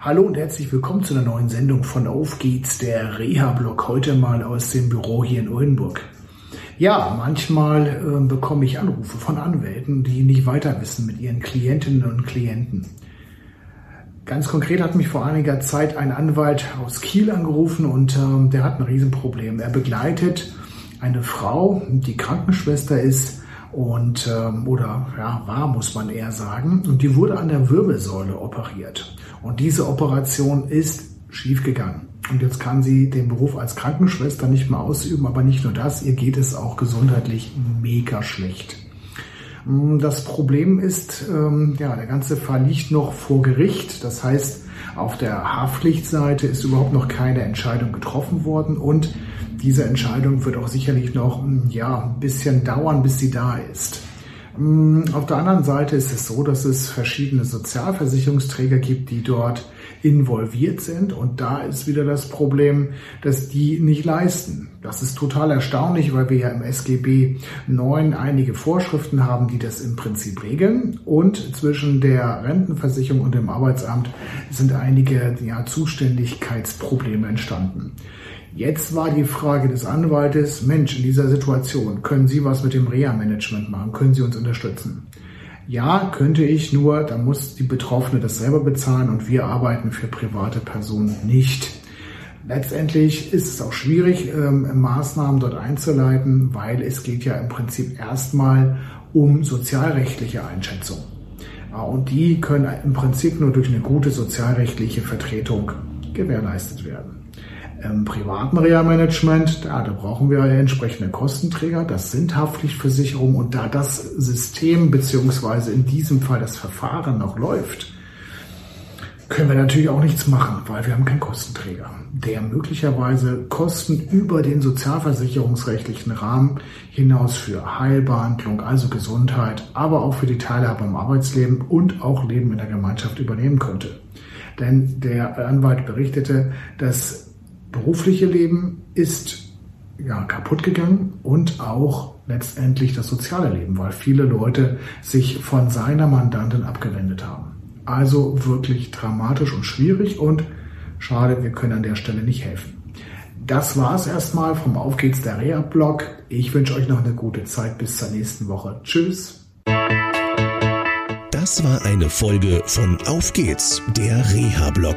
Hallo und herzlich willkommen zu einer neuen Sendung von Auf geht's, der Reha-Blog, heute mal aus dem Büro hier in Oldenburg. Ja, manchmal äh, bekomme ich Anrufe von Anwälten, die nicht weiter wissen mit ihren Klientinnen und Klienten. Ganz konkret hat mich vor einiger Zeit ein Anwalt aus Kiel angerufen und äh, der hat ein Riesenproblem. Er begleitet eine Frau, die Krankenschwester ist, und ähm, oder ja war muss man eher sagen. Und die wurde an der Wirbelsäule operiert. Und diese Operation ist schiefgegangen. Und jetzt kann sie den Beruf als Krankenschwester nicht mehr ausüben, aber nicht nur das, ihr geht es auch gesundheitlich mega schlecht. Mm, das Problem ist, ähm, ja, der ganze Fall liegt noch vor Gericht. Das heißt, auf der Haftpflichtseite ist überhaupt noch keine Entscheidung getroffen worden. Und diese Entscheidung wird auch sicherlich noch hm, ja, ein bisschen dauern, bis sie da ist. Hm, auf der anderen Seite ist es so, dass es verschiedene Sozialversicherungsträger gibt, die dort involviert sind. Und da ist wieder das Problem, dass die nicht leisten. Das ist total erstaunlich, weil wir ja im SGB 9 einige Vorschriften haben, die das im Prinzip regeln. Und zwischen der Rentenversicherung und dem Arbeitsamt sind einige ja, Zuständigkeitsprobleme entstanden. Jetzt war die Frage des Anwaltes, Mensch, in dieser Situation, können Sie was mit dem Reha-Management machen? Können Sie uns unterstützen? Ja, könnte ich, nur da muss die Betroffene das selber bezahlen und wir arbeiten für private Personen nicht. Letztendlich ist es auch schwierig, ähm, Maßnahmen dort einzuleiten, weil es geht ja im Prinzip erstmal um sozialrechtliche Einschätzung. Und die können im Prinzip nur durch eine gute sozialrechtliche Vertretung gewährleistet werden. Im privaten Reha-Management, da, da brauchen wir entsprechende Kostenträger, das sind Haftpflichtversicherungen und da das System beziehungsweise in diesem Fall das Verfahren noch läuft, können wir natürlich auch nichts machen, weil wir haben keinen Kostenträger, der möglicherweise Kosten über den sozialversicherungsrechtlichen Rahmen hinaus für Heilbehandlung, also Gesundheit, aber auch für die Teilhabe am Arbeitsleben und auch Leben in der Gemeinschaft übernehmen könnte. Denn der Anwalt berichtete, dass berufliche Leben ist ja, kaputt gegangen und auch letztendlich das soziale Leben, weil viele Leute sich von seiner Mandantin abgewendet haben. Also wirklich dramatisch und schwierig und schade, wir können an der Stelle nicht helfen. Das war's erstmal vom Auf geht's der Reha-Blog. Ich wünsche euch noch eine gute Zeit bis zur nächsten Woche. Tschüss. Das war eine Folge von Auf geht's, der Reha-Blog